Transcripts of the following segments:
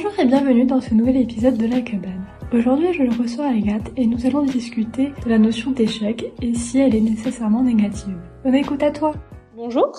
Bonjour et bienvenue dans ce nouvel épisode de La Cabane. Aujourd'hui, je reçois Agathe et nous allons discuter de la notion d'échec et si elle est nécessairement négative. On écoute à toi. Bonjour.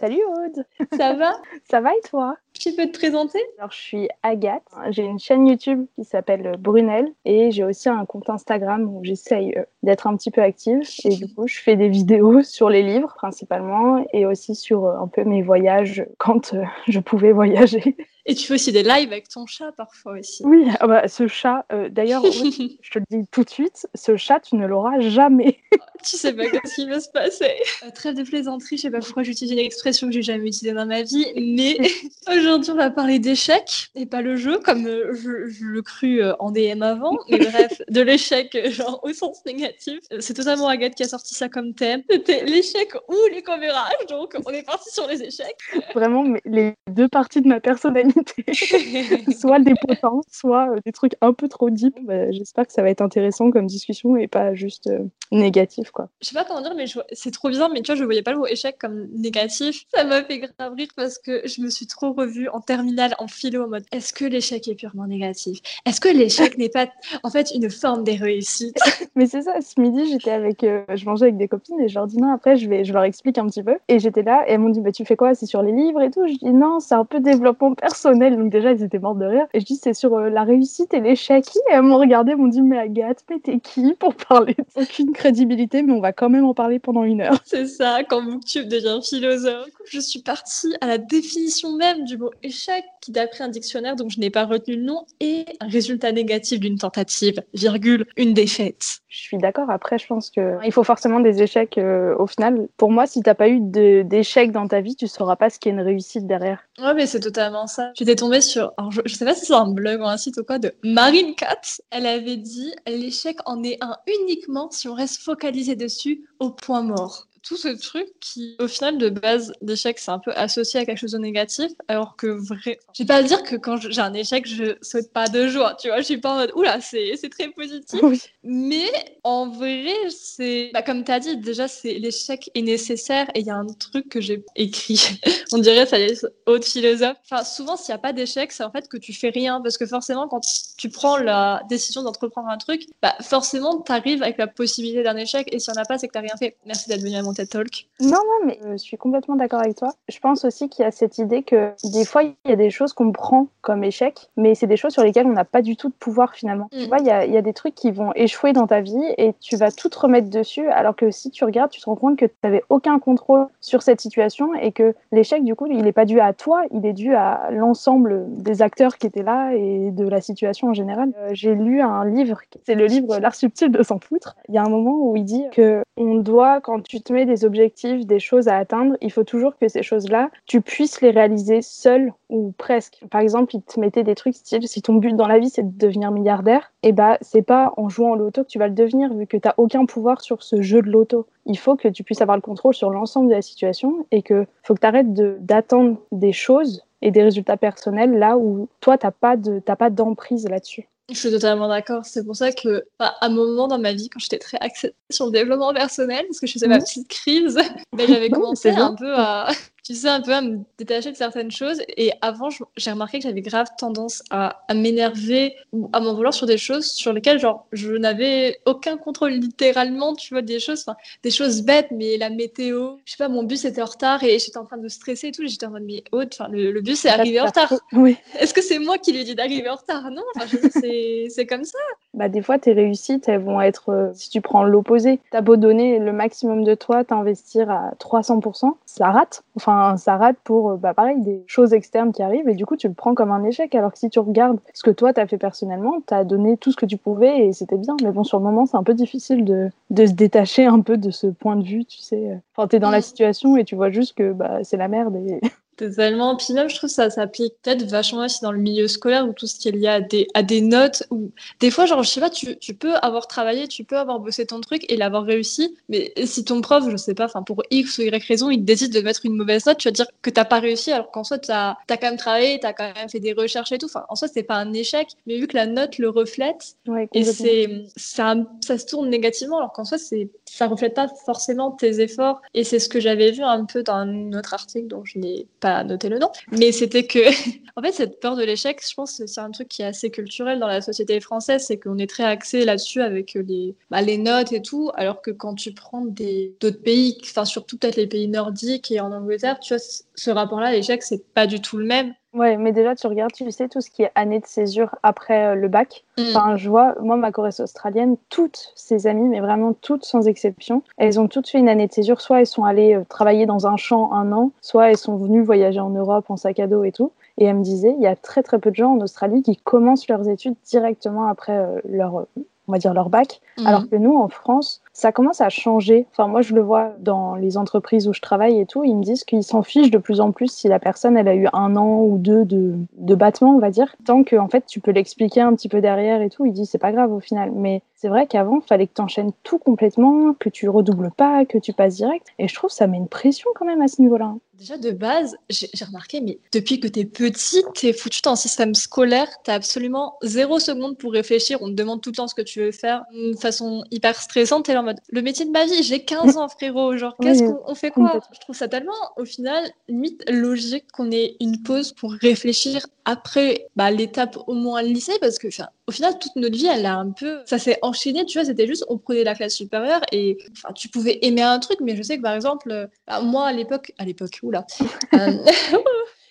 Salut Aude. Ça va? Ça va et toi? Tu peux te présenter? Alors je suis Agathe. J'ai une chaîne YouTube qui s'appelle Brunel et j'ai aussi un compte Instagram où j'essaye euh, d'être un petit peu active et du coup je fais des vidéos sur les livres principalement et aussi sur euh, un peu mes voyages quand euh, je pouvais voyager. Et tu fais aussi des lives avec ton chat parfois aussi. Oui, ah bah, ce chat, euh, d'ailleurs, oui, je te le dis tout de suite, ce chat, tu ne l'auras jamais. tu sais pas ce qui va se passer. Euh, trêve de plaisanterie, je sais pas pourquoi j'utilise une expression que j'ai jamais utilisée dans ma vie, mais aujourd'hui on va parler d'échecs et pas le jeu comme euh, je, je, le cru euh, en DM avant, mais bref, de l'échec genre au sens négatif. C'est totalement Agathe qui a sorti ça comme thème. C'était l'échec ou les commérages, donc on est parti sur les échecs. Vraiment, mais les deux parties de ma personnalité. soit des potences, soit euh, des trucs un peu trop deep. Bah, J'espère que ça va être intéressant comme discussion et pas juste euh, négatif, quoi. Je sais pas comment dire, mais je- c'est trop bizarre, mais tu vois, je voyais pas le mot échec comme négatif. Ça m'a fait grave rire parce que je me suis trop revue en terminale, en philo, en mode est-ce que l'échec est purement négatif? Est-ce que l'échec n'est pas en fait une forme des réussites? Mais c'est ça, ce midi, j'étais avec, euh, je mangeais avec des copines et je leur dis non, après, je, vais, je leur explique un petit peu. Et j'étais là et elles m'ont dit, bah, tu fais quoi C'est sur les livres et tout? Je dis non, c'est un peu développement personnel. Donc déjà, ils étaient morts de rire. Et je dis, c'est sur euh, la réussite et l'échec. Et elles m'ont regardé, elles m'ont dit, mais Agathe, mais t'es qui pour parler Aucune crédibilité, mais on va quand même en parler pendant une heure. C'est ça, quand Booktube devient philosophe. Je suis partie à la définition même du mot échec, qui d'après un dictionnaire, donc je n'ai pas retenu le nom, est un résultat négatif d'une tentative, virgule, une défaite. Je suis d'accord. Après, je pense que il faut forcément des échecs euh, au final. Pour moi, si t'as pas eu d'échecs dans ta vie, tu sauras pas ce qu'est une réussite derrière. Ouais, mais c'est totalement ça. J'étais tombée sur, je, je sais pas si c'est un blog ou un site ou quoi, de Marine Cat. Elle avait dit l'échec en est un uniquement si on reste focalisé dessus au point mort. Tout ce truc qui, au final, de base, l'échec, c'est un peu associé à quelque chose de négatif, alors que vrai. Je vais pas dire que quand j'ai un échec, je saute pas de joie, tu vois. Je suis pas en mode, oula, c'est très positif. Oui. Mais en vrai, c'est. Bah, comme tu as dit, déjà, c'est l'échec est nécessaire et il y a un truc que j'ai écrit. On dirait, ça est, haute philosophe. Enfin, souvent, s'il n'y a pas d'échec, c'est en fait que tu fais rien. Parce que forcément, quand tu prends la décision d'entreprendre un truc, bah, forcément, tu arrives avec la possibilité d'un échec. Et si on n'a pas, c'est que tu rien fait. Merci d'être venu à mon TED Talk. Non, non, mais je suis complètement d'accord avec toi. Je pense aussi qu'il y a cette idée que des fois, il y a des choses qu'on prend comme échec, mais c'est des choses sur lesquelles on n'a pas du tout de pouvoir finalement. Mm. Tu vois, il y a, il y a des trucs qui vont échouer dans ta vie et tu vas tout te remettre dessus, alors que si tu regardes, tu te rends compte que tu n'avais aucun contrôle sur cette situation et que l'échec, du coup, il n'est pas dû à toi, il est dû à l'ensemble des acteurs qui étaient là et de la situation en général. Euh, J'ai lu un livre, c'est le livre L'art subtil de s'en foutre. Il y a un moment où il dit que on doit, quand tu te mets des objectifs, des choses à atteindre, il faut toujours que ces choses-là, tu puisses les réaliser seul ou presque. Par exemple, il te mettait des trucs style, si ton but dans la vie c'est de devenir milliardaire, et bah c'est pas en jouant au loto que tu vas le devenir, vu que tu aucun pouvoir sur ce jeu de loto. Il faut que tu puisses avoir le contrôle sur l'ensemble de la situation et que faut que tu arrêtes d'attendre des choses et des résultats personnels là où toi de t'as pas d'emprise là-dessus. Je suis totalement d'accord. C'est pour ça que, à un moment dans ma vie, quand j'étais très axée sur le développement personnel, parce que je faisais ma petite crise, ben, j'avais commencé un peu à, tu sais, un peu à me détacher de certaines choses. Et avant, j'ai remarqué que j'avais grave tendance à, à m'énerver ou à m'en vouloir sur des choses sur lesquelles, genre, je n'avais aucun contrôle littéralement, tu vois, des choses, enfin, des choses bêtes, mais la météo, je sais pas, mon bus était en retard et j'étais en train de stresser et tout. J'étais en mode, mais Aude, enfin, le, le bus est arrivé en retard. Oui. Est-ce que c'est moi qui lui ai dit d'arriver en retard? Non, c'est comme ça. Bah, des fois, tes réussites, elles vont être, euh, si tu prends l'opposé, t'as beau donner le maximum de toi, t'investir à 300%, ça rate. Enfin, ça rate pour, euh, bah, pareil, des choses externes qui arrivent et du coup, tu le prends comme un échec. Alors que si tu regardes ce que toi, t'as fait personnellement, t'as donné tout ce que tu pouvais et c'était bien. Mais bon, sur le moment, c'est un peu difficile de, de se détacher un peu de ce point de vue, tu sais. Enfin, t'es dans la situation et tu vois juste que bah, c'est la merde et Totalement. Puis même, je trouve que ça s'applique peut-être vachement aussi dans le milieu scolaire ou tout ce qui est lié à des, à des notes. Ou des fois, genre, je sais pas, tu, tu peux avoir travaillé, tu peux avoir bossé ton truc et l'avoir réussi. Mais si ton prof, je sais pas, enfin, pour X ou Y raison, il décide de mettre une mauvaise note, tu vas dire que t'as pas réussi alors qu'en soi, t'as as quand même travaillé, t'as quand même fait des recherches et tout. Enfin, en soi, c'est pas un échec, mais vu que la note le reflète, ouais, et complètement. c'est ça, ça se tourne négativement alors qu'en soi c'est ça reflète pas forcément tes efforts et c'est ce que j'avais vu un peu dans un autre article dont je n'ai pas noter le nom, mais c'était que, en fait, cette peur de l'échec, je pense que c'est un truc qui est assez culturel dans la société française, c'est qu'on est très axé là-dessus avec les, bah, les notes et tout, alors que quand tu prends d'autres pays, enfin surtout peut-être les pays nordiques et en Angleterre, tu vois, ce rapport-là, l'échec, c'est pas du tout le même. Ouais, mais déjà, tu regardes, tu sais, tout ce qui est année de césure après euh, le bac. Mm. Enfin, je vois, moi, ma choriste australienne, toutes ses amies, mais vraiment toutes sans exception, elles ont toutes fait une année de césure. Soit elles sont allées euh, travailler dans un champ un an, soit elles sont venues voyager en Europe en sac à dos et tout. Et elle me disait, il y a très très peu de gens en Australie qui commencent leurs études directement après euh, leur, on va dire, leur bac. Mm. Alors que nous, en France, ça commence à changer. Enfin, moi, je le vois dans les entreprises où je travaille et tout. Ils me disent qu'ils s'en fichent de plus en plus si la personne, elle a eu un an ou deux de, de battement, on va dire. Tant que, en fait, tu peux l'expliquer un petit peu derrière et tout. Ils disent, c'est pas grave au final. Mais c'est vrai qu'avant, il fallait que tu enchaînes tout complètement, que tu redoubles pas, que tu passes direct. Et je trouve que ça met une pression quand même à ce niveau-là. Déjà, de base, j'ai remarqué, mais depuis que tu es petit, tu es foutu dans un système scolaire, tu as absolument zéro seconde pour réfléchir. On te demande tout le temps ce que tu veux faire de façon hyper stressante. Tu mode le métier de ma vie, j'ai 15 ans, frérot. Genre, qu'est-ce qu'on fait quoi? Je trouve ça tellement, au final, limite logique qu'on ait une pause pour réfléchir après bah, l'étape au moins lycée, parce que au final, toute notre vie, elle a un peu. Ça s'est enchaîné, tu vois, c'était juste, on prenait la classe supérieure et tu pouvais aimer un truc, mais je sais que par exemple, bah, moi à l'époque, à l'époque, oula. Euh,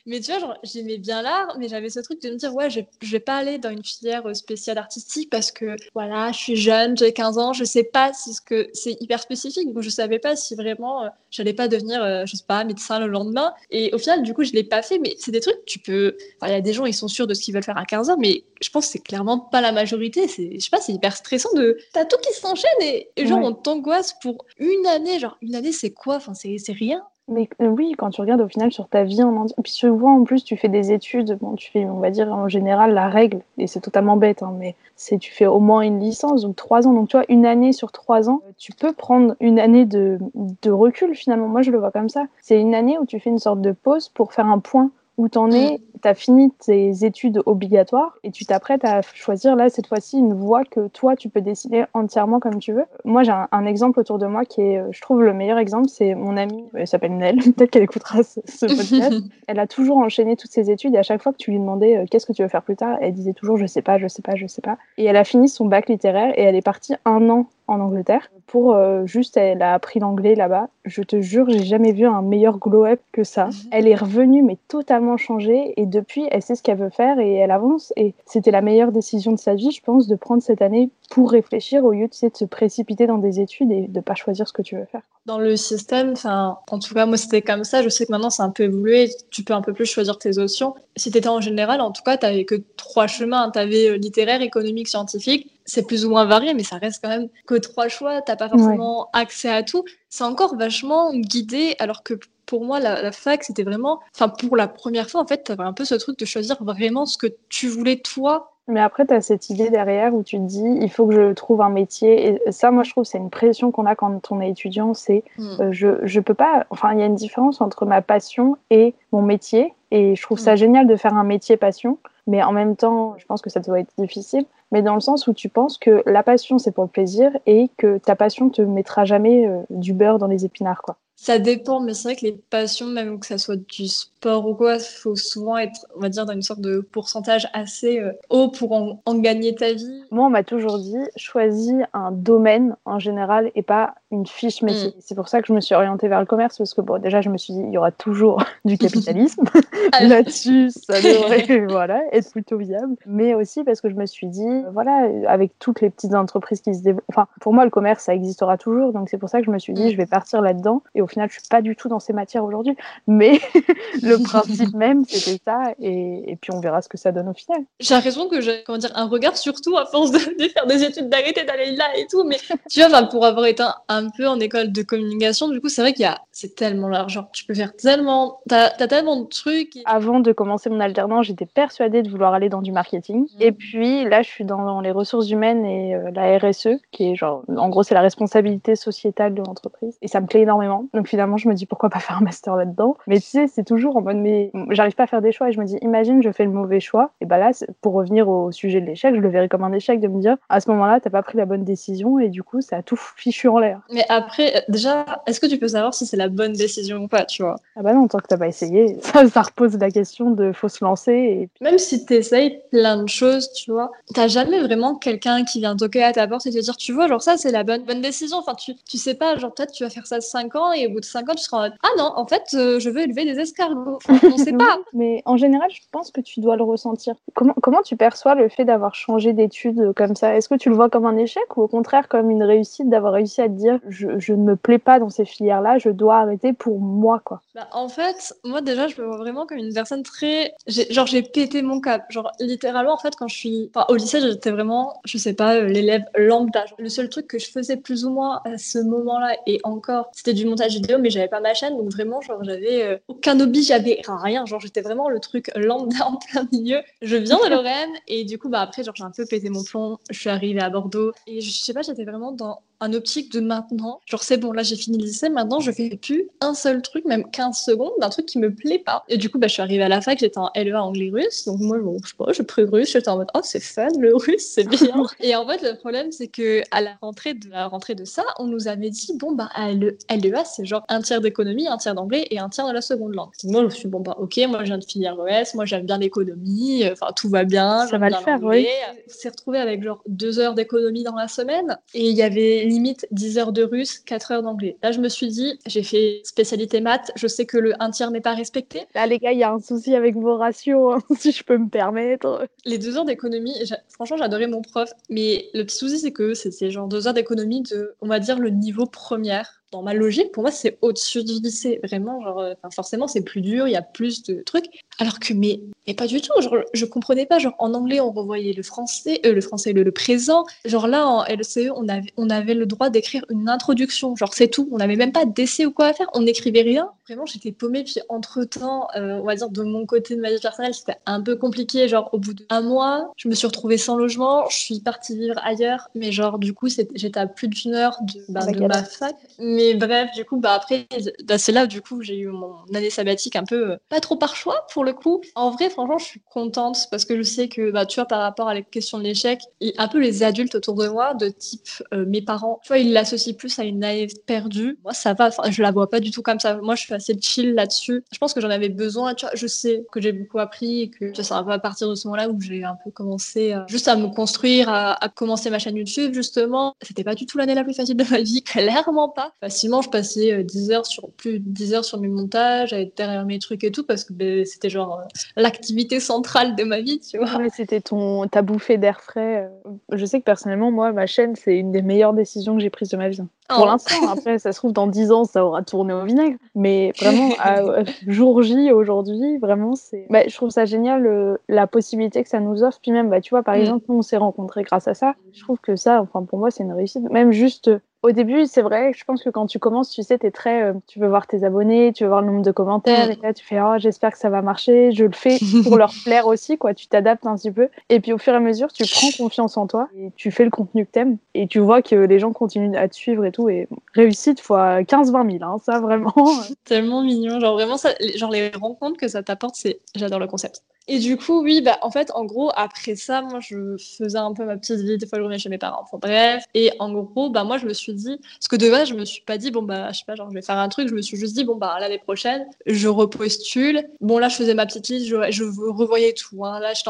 Mais tu vois, genre, j'aimais bien l'art, mais j'avais ce truc de me dire, ouais, je, je vais pas aller dans une filière euh, spéciale artistique parce que, voilà, je suis jeune, j'ai 15 ans, je sais pas si ce que c'est hyper spécifique, donc je savais pas si vraiment euh, j'allais pas devenir, euh, je sais pas, médecin le lendemain. Et au final, du coup, je l'ai pas fait, mais c'est des trucs, tu peux, il y a des gens, ils sont sûrs de ce qu'ils veulent faire à 15 ans, mais je pense que c'est clairement pas la majorité. C'est, je sais pas, c'est hyper stressant de, t'as tout qui s'enchaîne et, genre, on t'angoisse pour une année, genre, une année, c'est quoi? Enfin, c'est rien. Mais euh, oui, quand tu regardes au final sur ta vie en entier, puis souvent en plus tu fais des études, bon, tu fais, on va dire en général la règle, et c'est totalement bête, hein, mais c'est tu fais au moins une licence ou trois ans, donc tu vois, une année sur trois ans, tu peux prendre une année de, de recul finalement. Moi je le vois comme ça. C'est une année où tu fais une sorte de pause pour faire un point où tu en es, tu as fini tes études obligatoires et tu t'apprêtes à choisir là cette fois-ci une voie que toi tu peux décider entièrement comme tu veux. Moi j'ai un, exemple autour de moi qui est, je trouve le meilleur exemple, c'est mon amie, elle s'appelle Nell, peut-être qu'elle écoutera ce, podcast. elle a toujours enchaîné toutes ses études et à chaque fois que tu lui demandais euh, qu'est-ce que tu veux faire plus tard, elle disait toujours je sais pas, je sais pas, je sais pas. Et elle a fini son bac littéraire et elle est partie un an en Angleterre pour euh, juste elle a appris l'anglais là-bas. Je te jure, j'ai jamais vu un meilleur glow-up que ça. Elle est revenue mais totalement changée et depuis elle sait ce qu'elle veut faire et elle avance et c'était la meilleure décision de sa vie, je pense, de prendre cette année pour réfléchir au lieu de, se précipiter dans des études et de pas choisir ce que tu veux faire. Dans le système, enfin, en tout cas moi c'était comme ça. Je sais que maintenant c'est un peu évolué. Tu peux un peu plus choisir tes options. Si tu étais en général, en tout cas, tu n'avais que trois chemins. Tu avais euh, littéraire, économique, scientifique c'est plus ou moins varié, mais ça reste quand même que trois choix. T'as pas forcément accès à tout. C'est encore vachement guidé, alors que pour moi, la, fac, c'était vraiment, enfin, pour la première fois, en fait, t'avais un peu ce truc de choisir vraiment ce que tu voulais toi. Mais après, tu as cette idée derrière où tu te dis, il faut que je trouve un métier. Et ça, moi, je trouve, c'est une pression qu'on a quand on est étudiant. C'est, hmm. euh, je, je peux pas, enfin, il y a une différence entre ma passion et mon métier. Et je trouve ça hmm. génial de faire un métier passion. Mais en même temps, je pense que ça doit être difficile mais dans le sens où tu penses que la passion c'est pour le plaisir et que ta passion te mettra jamais euh, du beurre dans les épinards quoi. Ça dépend, mais c'est vrai que les passions, même que ça soit du sport ou quoi, il faut souvent être, on va dire, dans une sorte de pourcentage assez euh, haut pour en, gagner ta vie. Moi, on m'a toujours dit, choisis un domaine en général et pas une fiche métier. Mm. C'est pour ça que je me suis orientée vers le commerce, parce que bon, déjà, je me suis dit, il y aura toujours du capitalisme. Ah Là-dessus, ça devrait voilà, être plutôt viable. Mais aussi parce que je me suis dit, voilà, avec toutes les petites entreprises qui se développent, enfin, pour moi, le commerce, ça existera toujours. Donc, c'est pour ça que je me suis dit, mm. je vais partir là-dedans. Et au final, je suis pas du tout dans ces matières aujourd'hui, mais le principe même, c'était ça, et, puis on verra ce que ça donne au final. J'ai l'impression que j'ai, comment dire, un regard surtout à force de, faire des études, d'arrêter d'aller là et tout, mais tu vois, pour avoir été un, peu en école de communication, du coup, c'est vrai qu'il y a, c'est tellement large, tu peux faire tellement, t'as as tellement de trucs. Avant de commencer mon alternance, j'étais persuadée de vouloir aller dans du marketing, mm. et puis là, je suis dans les ressources humaines et euh, la RSE, qui est genre, en gros, c'est la responsabilité sociétale de l'entreprise, et ça me plaît énormément Donc finalement, je me dis pourquoi pas faire un master là-dedans? Mais tu sais, c'est toujours en mode, mais j'arrive pas à faire des choix et je me dis, imagine, je fais le mauvais choix. Et bah là, pour revenir au sujet de l'échec, je le verrais comme un échec de me dire, à ce moment-là, t'as pas pris la bonne décision et du coup, ça a tout fichu en l'air. Mais après, déjà, est-ce que tu peux savoir si c'est la bonne décision ou pas, tu vois? Ah bah non, tant que t'as pas essayé, ça, ça repose la question de faut se lancer. Et... Même si t'essayes plein de choses, tu vois, t'as jamais vraiment quelqu'un qui vient toquer à ta porte et te dire, tu vois, genre ça, c'est la bonne, bonne décision. Enfin, tu, tu sais pas, genre peut-être tu vas faire ça 5 ans et au bout de 5 ans, tu seras en mode, ah non, en fait, euh, je veux élever des escargots. on sait pas. Mais en général, je pense que tu dois le ressentir. Comment, comment tu perçois le fait d'avoir changé d'études comme ça? Est-ce que tu le vois comme un échec ou au contraire comme une réussite d'avoir réussi à te dire, je, je, ne me plais pas dans ces filières-là, je dois arrêter pour moi, quoi? Bah, En fait, moi déjà, je me vois vraiment comme une personne très. Genre, j'ai pété mon cap. Genre, littéralement, en fait, quand je suis. Enfin, au lycée, j'étais vraiment, je sais pas, euh, l'élève lambda. Le seul truc que je faisais plus ou moins à ce moment-là, et encore, c'était du montage vidéo, mais j'avais pas ma chaîne, donc vraiment, genre, j'avais euh, aucun hobby, j'avais rien. Genre, j'étais vraiment le truc lambda en plein milieu. Je viens de Lorraine, et du coup, bah après, genre, j'ai un peu pété mon plomb. Je suis arrivée à Bordeaux, et je sais pas, j'étais vraiment dans un optique de maintenant. Genre, c'est bon, là, j'ai fini le lycée, maintenant, je fais plus un seul truc, même 15 secondes, d'un truc qui me plaît pas. Et du coup, bah, je suis arrivée à la fac, j'étais en LEA anglais-russe, donc moi, bon, je sais pas, je pris russe, j'étais en mode, oh, c'est fun, le russe, c'est bien. et en fait, le problème, c'est que à la rentrée de la rentrée de ça, on nous avait dit, bon, bah, LEA, c'est genre un tiers d'économie, un tiers d'anglais et un tiers de la seconde langue. moi, je me suis bon, bah, ok, moi, je viens de finir ES, moi, j'aime bien l'économie, enfin, tout va bien. Ça va le faire, oui. On s'est retrouvé avec genre deux heures d'économie dans la semaine et il y avait limite 10 heures de russe, 4 heures d'anglais. Là, je me suis dit, j'ai fait spécialité maths, je sais que le un tiers n'est pas respecté. Là, les gars, il y a un souci avec vos ratios, hein, si je peux me permettre. Les deux heures d'économie, franchement, j'adorais mon prof, mais le petit souci, c'est que c'est genre deux heures d'économie de, on va dire, le niveau première dans ma logique, pour moi, c'est au-dessus du lycée. Vraiment, genre, euh, forcément, c'est plus dur, il y a plus de trucs. Alors que, mais, mais pas du tout. Genre, je comprenais pas. Genre, en anglais, on revoyait le français, euh, le français, le, présent. Genre, là, en LCE, on avait, on avait le droit d'écrire une introduction. Genre, c'est tout. On n'avait même pas d'essai ou quoi à faire. On n'écrivait rien. Vraiment, j'étais paumée. Puis, entre-temps, euh, on va dire, de mon côté de ma vie personnelle, c'était un peu compliqué. Genre, au bout d'un mois, je me suis retrouvée sans logement. Je suis partie vivre ailleurs. Mais, genre, du coup, j'étais à plus d'une heure de, bah, de ma fac. Mais mais bref, du coup, bah après, bah, c'est là du coup j'ai eu mon année sabbatique un peu euh, pas trop par choix pour le coup. En vrai, franchement, je suis contente parce que je sais que, bah, tu vois, par rapport à la question de l'échec, un peu les adultes autour de moi, de type euh, mes parents, tu vois, ils l'associent plus à une année perdue. Moi, ça va, je la vois pas du tout comme ça. Moi, je suis assez chill là-dessus. Je pense que j'en avais besoin, tu vois, je sais que j'ai beaucoup appris et que ça va à partir de ce moment-là où j'ai un peu commencé juste à me construire, à commencer ma chaîne YouTube, justement. C'était pas du tout l'année la plus facile de ma vie, clairement pas facilement, je passais 10 euh, heures sur plus de 10 heures sur mes montages, à être derrière mes trucs et tout, parce que ben, c'était genre euh, l'activité centrale de ma vie, tu vois. c'était ton ta bouffée d'air frais. Euh. Je sais que personnellement, moi, ma chaîne, c'est une des meilleures décisions que j'ai prises de ma vie. Pour oh. l'instant, après, ça se trouve, dans 10 ans, ça aura tourné au vinaigre. Mais vraiment, jour J, aujourd'hui, vraiment, c'est. Bah, je trouve ça génial, la possibilité que ça nous offre. Puis même, bah, tu vois, par mm. exemple, nous, on s'est rencontrés grâce à ça. Je trouve que ça, enfin, pour moi, c'est une réussite. Même juste au début, c'est vrai, je pense que quand tu commences, tu sais, tu es très. Euh, tu veux voir tes abonnés, tu veux voir le nombre de commentaires, mm. et là, tu fais Oh, j'espère que ça va marcher, je le fais pour leur plaire aussi, quoi. Tu t'adaptes un petit peu. Et puis, au fur et à mesure, tu prends confiance en toi et tu fais le contenu que t'aimes. Et tu vois que les gens continuent à te suivre et tout. Et réussite fois 15-20 000, hein, ça, vraiment. Tellement mignon. Genre, vraiment, genre, les rencontres que ça t'apporte, c'est. J'adore le concept. Et du coup, oui, bah, en fait, en gros, après ça, moi, je faisais un peu ma petite vie. Des fois, je revenais chez mes parents. Enfin, bref. Et en gros, bah, moi, je me suis dit, parce que de base, je me suis pas dit, bon, bah, je sais pas, genre, je vais faire un truc. Je me suis juste dit, bon, bah, l'année prochaine, je repostule. Bon, là, je faisais ma petite liste, je, je revoyais tout. Hein. Là, je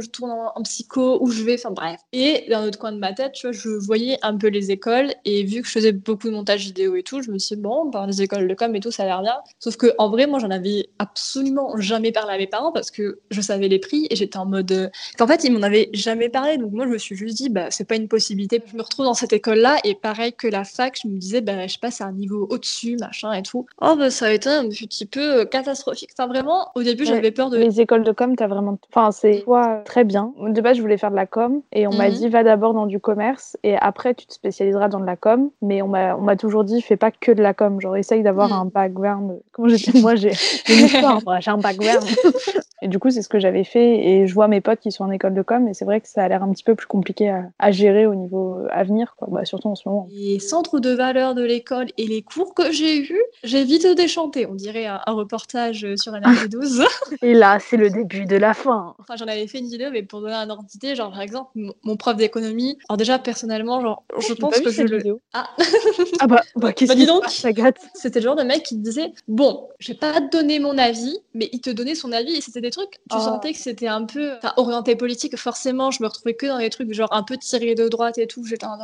je tourne en, psycho, où je vais, enfin, bref. Et d'un autre coin de ma tête, tu vois, je voyais un peu les écoles. Et vu que je faisais beaucoup de montage vidéo et tout, je me suis dit, bon, bah, les écoles de com et tout, ça a l'air bien. Sauf que, en vrai, moi, j'en avais absolument jamais parlé à mes parents parce que je savais les prix et j'étais en mode. Euh, en fait, ils m'en avaient jamais parlé. Donc moi, je me suis juste dit, bah, c'est pas une possibilité. Je me retrouve dans cette école-là et pareil que la fac, je me disais, bah, je passe à un niveau au-dessus, machin et tout. Oh, bah, ça a été un petit peu euh, catastrophique. Enfin, vraiment, au début, j'avais peur de. Les écoles de com, t'as vraiment. Enfin, c'est toi très bien. De base, je voulais faire de la com et on m'a mhm. dit, va d'abord dans du commerce et après, tu te spécialiseras dans de la com. Mais on m'a toujours dit, fais pas que de la com. Genre, essaye d'avoir mhm. un background. Comment j'ai Moi, j'ai une histoire, j'ai un background. et du coup, c'est ce que j'avais fait et je vois mes potes qui sont en école de com et c'est vrai que ça a l'air un petit peu plus compliqué à, gérer au niveau avenir, quoi. Bah, surtout en ce moment. Les centres de valeur de l'école et les cours que j'ai eus, j'ai vite déchanté. On dirait un, reportage sur un 12 et là, c'est le début de la fin. Enfin, j'en avais fait une vidéo, mais pour donner un ordre d'idée, genre par exemple, mon prof d'économie. Alors déjà, personnellement, genre, je pense que je le. Ah. ah bah, bah qu'est-ce bah, donc C'était le genre de mec qui disait bon, je vais pas te donner mon avis, mais il te donnait son avis et c'était des trucs. Tu ah. sentais que c'était un peu orienté politique. Forcément, je me retrouvais que dans des trucs genre un peu tirés de droite et tout. J'étais un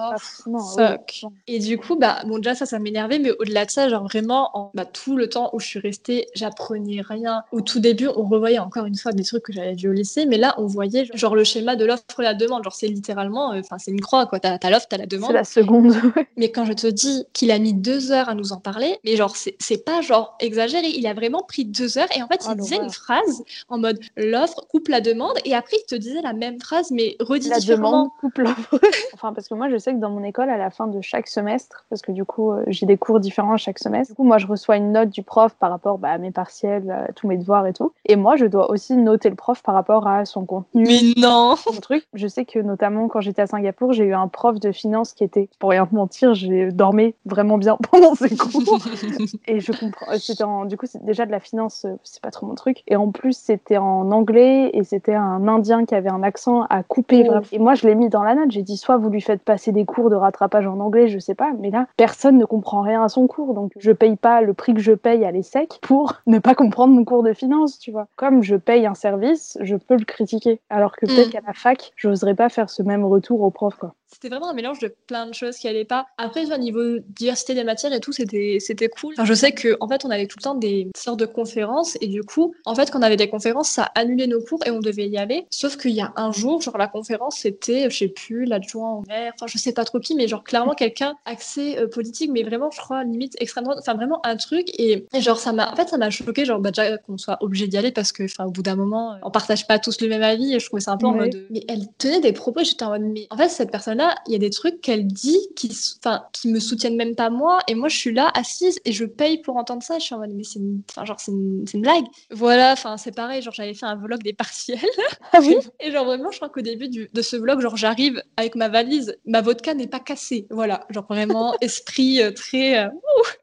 oh, fuck. Et du coup, bah bon déjà ça, ça m'énervait, mais au-delà de ça, genre vraiment, en, bah, tout le temps où je suis restée, j'apprenais rien. Au tout début, on revoyait encore une fois des trucs que j'avais vus au lycée, mais là, on voyait genre le schéma de l'offre et la demande. Genre c'est littéralement, euh, enfin c'est une croix quoi. T'as l'offre, t'as la demande. C'est la seconde. mais quand je te dis qu'il a mis deux heures à nous en parler, mais genre c'est pas genre exagéré. Il a vraiment pris deux heures et en fait il oh, disait une phrase en mode l'offre coupe la demande et après il te disait la même phrase mais redit la demande coupe l'offre. enfin parce que moi je sais que dans mon école à la fin de chaque semestre, parce que du coup euh, j'ai des cours différents chaque semestre, du coup moi je reçois une note du prof par rapport bah, à mes partiels, à tous mes devoirs et tout, et moi je dois aussi noter le prof par rapport à son contenu. Mais non. Son truc. Je sais que notamment quand j'étais à Singapour, j'ai eu un prof de finance qui était, pour rien mentir, j'ai dormi vraiment bien pendant ses cours. et je comprends. C'était du coup, c'est déjà de la finance, euh, c'est pas trop mon truc. Et en plus, c'était en anglais et c'était un Indien qui avait un accent à couper. Oh. Et moi, je l'ai mis dans la note. J'ai dit soit vous lui faites passer des cours de rattrapage en anglais, je sais pas. Mais là, personne ne comprend rien à son cours, donc je paye pas le prix que je paye à l'ESSEC pour ne pas comprendre mon cours de finance, tu vois. Comme je paye un service, je peux le critiquer. Alors que peut-être mm. qu'à la fac, j'oserais pas faire ce même retour au prof, quoi c'était vraiment un mélange de plein de choses qui allaient pas. Après, au niveau diversité des matières et tout, c'était, c'était cool. Enfin, je sais que en fait, on avait tout le temps des sortes de conférences et du coup, en fait, quand on avait des conférences, ça annulait nos cours et on devait y aller. Sauf qu'il y a un jour, genre la conférence, c'était, je sais plus, l'adjoint en maire, enfin, je sais pas trop qui, mais genre clairement quelqu'un axé euh, politique, mais vraiment, je crois, limite extrême droite, enfin, vraiment un truc. Et, genre, ça m'a, en fait, ça m'a choqué, genre, bah, déjà qu'on soit obligé d'y aller parce que, enfin, au bout d'un moment, on partage pas tous le même avis et je trouvais ça un peu en mode, mais elle tenait des propos, j'étais en mode, mais en fait, cette personne il y a des trucs qu'elle dit qui, enfin, qui me soutiennent même pas moi, et moi je suis là assise et je paye pour entendre ça. Je suis en mode, mais c'est une, genre, c'est une, une, blague. Voilà, enfin, c'est pareil, genre, j'avais fait un vlog des partiels. Ah oui? Et genre, vraiment, je crois qu'au début du, de ce vlog, genre, j'arrive avec ma valise, ma vodka n'est pas cassée. Voilà, genre, vraiment, esprit euh, très. Euh,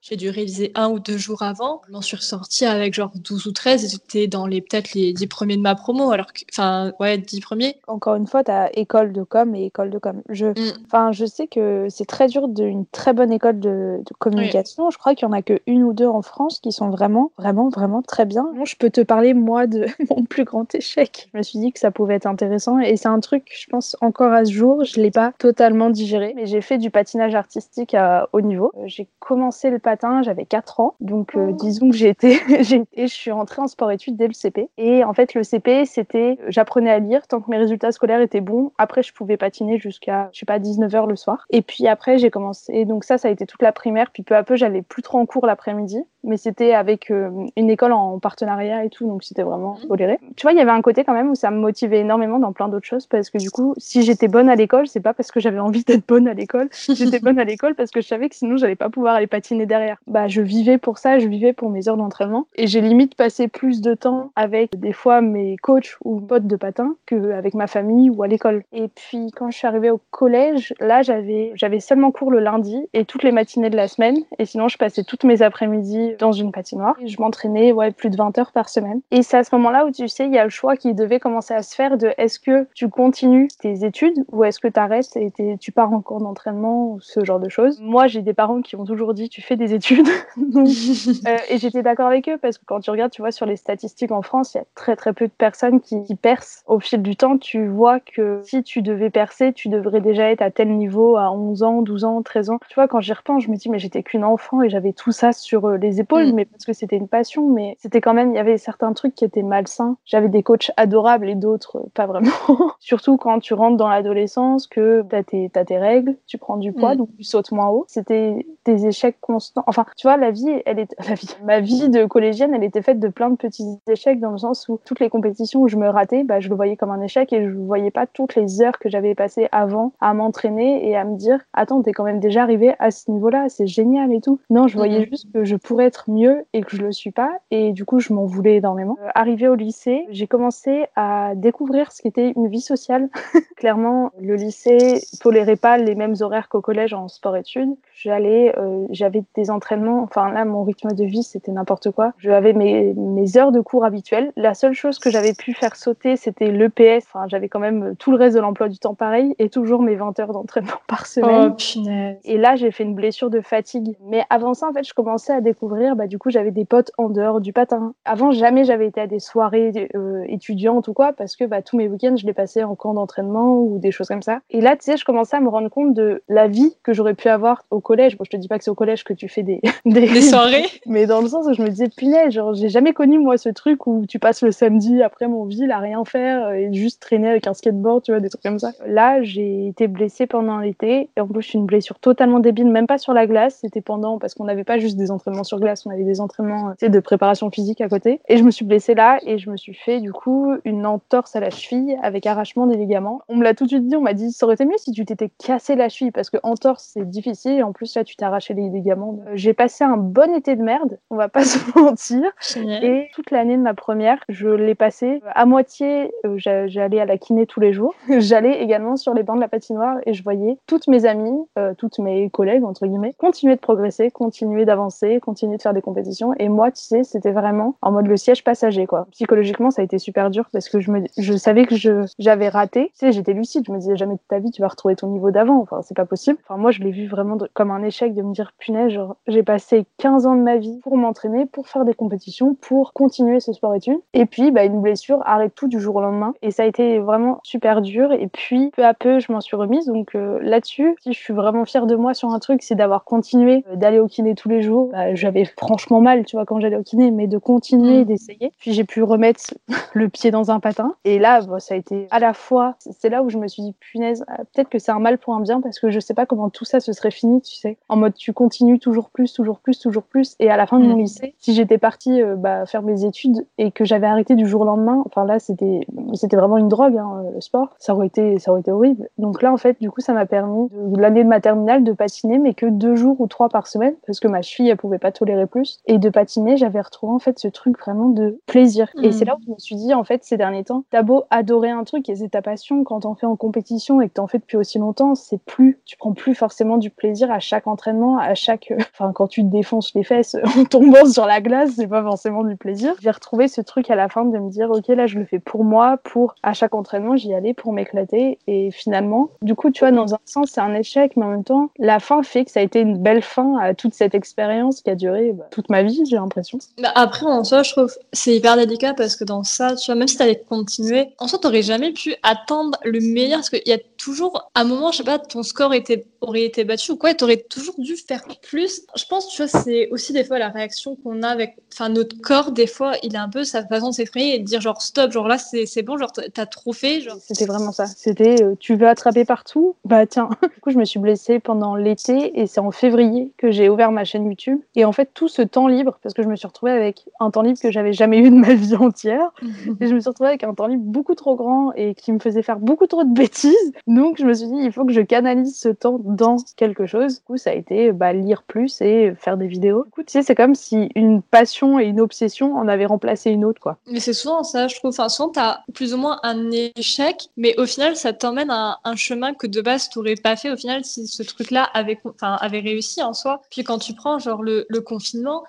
J'ai dû réviser un ou deux jours avant. Je m'en suis ressortie avec genre 12 ou 13, et j'étais dans les, peut-être les 10 premiers de ma promo, alors que, enfin, ouais, 10 premiers. Encore une fois, tu as école de com et école de com. Je, mm. enfin, je sais que c'est très dur d'une très bonne école de, communication. Je crois qu'il y en a que une ou deux en France qui sont vraiment, vraiment, vraiment très bien. je peux te parler, moi, de mon plus grand échec. Je me suis dit que ça pouvait être intéressant et c'est un truc, je pense, encore à ce jour, je l'ai pas totalement digéré, mais j'ai fait du patinage artistique à haut niveau. Euh, j'ai commencé le patin, j'avais 4 ans, donc euh, oh. disons que j'ai été, et je suis rentrée en sport-études dès le CP. Et en fait, le CP, c'était, j'apprenais à lire tant que mes résultats scolaires étaient bons. Après, je pouvais patiner jusqu'à, je sais pas, 19h le soir. Et puis après, j'ai commencé. Donc ça, ça a été toute la primaire. Puis peu à peu, j'allais plus trop en cours l'après-midi. Mais c'était avec euh, une école en partenariat et tout. Donc c'était vraiment mmh. toléré. Tu vois, il y avait un côté quand même où ça me motivait énormément dans plein d'autres choses. Parce que du coup, si j'étais bonne à l'école, c'est pas parce que j'avais envie d'être bonne à l'école. J'étais bonne à l'école parce que je savais que sinon, j'allais pas pouvoir aller patiner derrière. Bah, je vivais pour ça. Je vivais pour mes heures d'entraînement. Et j'ai limite passé plus de temps avec des fois mes coachs ou potes de patin qu'avec ma famille ou à l'école. Et puis quand je suis arrivée au collège, là, j'avais j'avais seulement cours le lundi et toutes les matinées de la semaine. Et sinon, je passais toutes mes après-midi dans une patinoire. Et je m'entraînais ouais, plus de 20 heures par semaine. Et c'est à ce moment-là où tu sais, il y a le choix qui devait commencer à se faire de est-ce que tu continues tes études ou est-ce que tu arrêtes et tu pars en cours d'entraînement ou ce genre de choses. Moi, j'ai des parents qui ont toujours dit tu fais des études. Euh, et j'étais d'accord avec eux parce que quand tu regardes, tu vois, sur les statistiques en France, il y a très très peu de personnes qui, qui percent. Au fil du temps, tu vois que si tu devais percer, tu devrais déjà être à tel niveau à 11 ans, 12 ans, 13 ans. Tu vois, quand j'y repense, je me dis, mais j'étais qu'une enfant et j'avais tout ça sur euh, les épaules, mm. mais parce que c'était une passion, mais c'était quand même, il y avait certains trucs qui étaient malsains. J'avais des coachs adorables et d'autres euh, pas vraiment. Surtout quand tu rentres dans l'adolescence, que t'as tes, as tes règles, tu prends du poids, mm. donc tu sautes moins haut. C'était des échecs constants. Enfin, tu vois, la vie, elle est, la vie, ma vie de collégienne, elle était faite de plein de petits échecs dans le sens où toutes les compétitions où je me ratais, bah, je le voyais comme un échec et je voyais pas toutes les heures que j'avais passées avant à m'entraîner et à me dire, attends, t'es quand même déjà arrivé à ce niveau-là, c'est génial et tout. Non, je voyais juste que je pourrais être mieux et que je le suis pas. Et du coup, je m'en voulais énormément. Euh, arrivé au lycée, j'ai commencé à découvrir ce qu'était une vie sociale. Clairement, le lycée tolérait pas les mêmes horaires qu'au collège en sport-études. J'allais, euh, j'avais des entraînements. Enfin là, mon rythme de vie, c'était n'importe quoi. J'avais mes, mes heures de cours habituelles. La seule chose que j'avais pu faire sauter, c'était l'EPS. Enfin, j'avais quand même tout le reste de l'emploi du temps pareil et toujours mes 20 heures d'entraînement par semaine. Oh, et là, j'ai fait une blessure de fatigue. Mais avant ça, en fait, je commençais à découvrir, bah, du coup, j'avais des potes en dehors du patin. Avant, jamais j'avais été à des soirées euh, étudiantes ou quoi, parce que bah, tous mes week-ends, je les passais en camp d'entraînement ou des choses comme ça. Et là, tu sais, je commençais à me rendre compte de la vie que j'aurais pu avoir au collège. Bon, je te dis pas que c'est au collège que tu fais des, des... soirées, mais dans le sens où je me disais, punaise, genre, j'ai jamais connu, moi, ce truc où tu passes le samedi après mon ville à rien faire et juste traîner avec un skateboard, tu vois, des trucs comme ça. Là, j'ai été blessée pendant l'été et en plus, une blessure totalement débile, même pas sur la glace, c'était pendant, parce qu'on n'avait pas juste des entraînements sur glace, on avait des entraînements de préparation physique à côté. Et je me suis blessée là et je me suis fait du coup une entorse à la cheville avec arrachement des ligaments. On me l'a tout de suite dit, on m'a dit ça aurait été mieux si tu t'étais cassé la cheville parce que entorse c'est difficile et en plus là tu t'es arraché les ligaments. Euh, j'ai passé un bon été de merde, on va pas se mentir. Et toute l'année de ma première, je l'ai passé à moitié, euh, j'allais à la kiné tous les jours. J'allais également sur les bancs de la patinoire et je voyais toutes mes amies, euh, toutes mes collègues entre guillemets, continuer de progresser, continuer d'avancer, continuer de faire des compétitions. Et moi, tu sais, c'était vraiment en mode le siège passager, quoi. Psychologiquement, ça a été super dur parce que je me, je savais que j'avais raté. Tu sais, j'étais lucide. Je me disais jamais de ta vie, tu vas retrouver ton niveau d'avant. Enfin, c'est pas possible. Enfin, moi, je l'ai vu vraiment comme un échec de me dire, punaise, j'ai passé 15 ans de ma vie pour m'entraîner, pour faire des compétitions, pour continuer ce sport études. Et puis, bah, une blessure arrête tout du jour au lendemain. Et ça a été vraiment super dur. Et puis, peu à peu, je m'en suis remise. Donc, euh, là-dessus, si je suis vraiment fière de moi sur un truc, c'est d'avoir continué euh, d'aller au kiné tous les jours. Bah, j'avais franchement mal, tu vois, quand j'allais au kiné, mais de continuer, mm. d'essayer. Puis j'ai pu remettre le pied dans un patin. Et là, bah, ça a été à la fois, c'est là où je me suis dit, punaise, euh, peut-être que c'est un mal pour un bien parce que je sais pas comment tout ça se serait fini, tu sais. En mode, tu continues toujours plus, toujours plus, toujours plus. Et à la fin de mon mm. lycée, si j'étais partie euh, bah, faire mes études et que j'avais arrêté du jour au lendemain, enfin là, c'était, c'était vraiment une drogue, hein, le sport. Ça aurait été, ça aurait été horrible. Donc là, en fait, du coup, ça m'a permis de, l'année de ma terminale de patiner, mais que deux jours ou trois par semaine parce que ma cheville, elle pouvait pas tolérer plus. Et de patiner, j'avais retrouvé en fait ce truc vraiment de plaisir. Et c'est mm. là où je me suis dit, en fait, ces derniers temps, t'as beau adorer un truc et c'est ta passion, quand t'en fais en compétition et que t'en fais depuis aussi longtemps, c'est plus, tu prends plus forcément du plaisir à chaque entraînement, à chaque, enfin, quand tu te défonces les fesses en tombant sur la glace, c'est pas forcément du plaisir. J'ai retrouvé ce truc à la fin de me dire, ok, là, je le fais pour moi, pour, à chaque entraînement, j'y allais pour m'éclater. Et finalement, du coup, tu vois, dans un sens, c'est un échec, mais en même temps, la fin fait que ça a été une belle fin à toute cette expérience qui a duré bah, toute ma vie, j'ai l'impression. Bah après, en soi, je trouve c'est hyper délicat parce que dans ça, tu vois, même si t'allais continuer, en soi, t'aurais jamais pu attendre le meilleur parce qu'il y a toujours, un moment, je sais pas, ton score était, aurait été battu ou quoi, t'aurais toujours dû faire plus. Je pense, tu vois, c'est aussi des fois la réaction qu'on a avec, enfin, notre corps, des fois, il a un peu sa façon de s'exprimer et de dire genre stop, genre là, c'est bon, genre t'as trop fait. Genre... C'était vraiment ça. C'était, euh, tu veux attraper partout? Bah tiens. du coup, je me suis blessée pendant l'été et c'est en février que j'ai ouvert ma chaîne YouTube. Et en fait, tout ce temps libre, parce que je me suis retrouvée avec un temps libre que j'avais jamais eu de ma vie entière, et je me suis retrouvée avec un temps libre beaucoup trop grand et qui me faisait faire beaucoup trop de bêtises. Donc, je me suis dit, il faut que je canalise ce temps dans quelque chose. Du coup, ça a été bah, lire plus et faire des vidéos. Du coup, tu sais, c'est comme si une passion et une obsession en avaient remplacé une autre, quoi. Mais c'est souvent ça, je trouve. Enfin, souvent, t'as plus ou moins un échec, mais au final, ça t'emmène à un chemin que de base, t'aurais pas fait au final si ce truc-là avait, enfin, avait réussi en soi. Puis quand tu prends, genre, le, le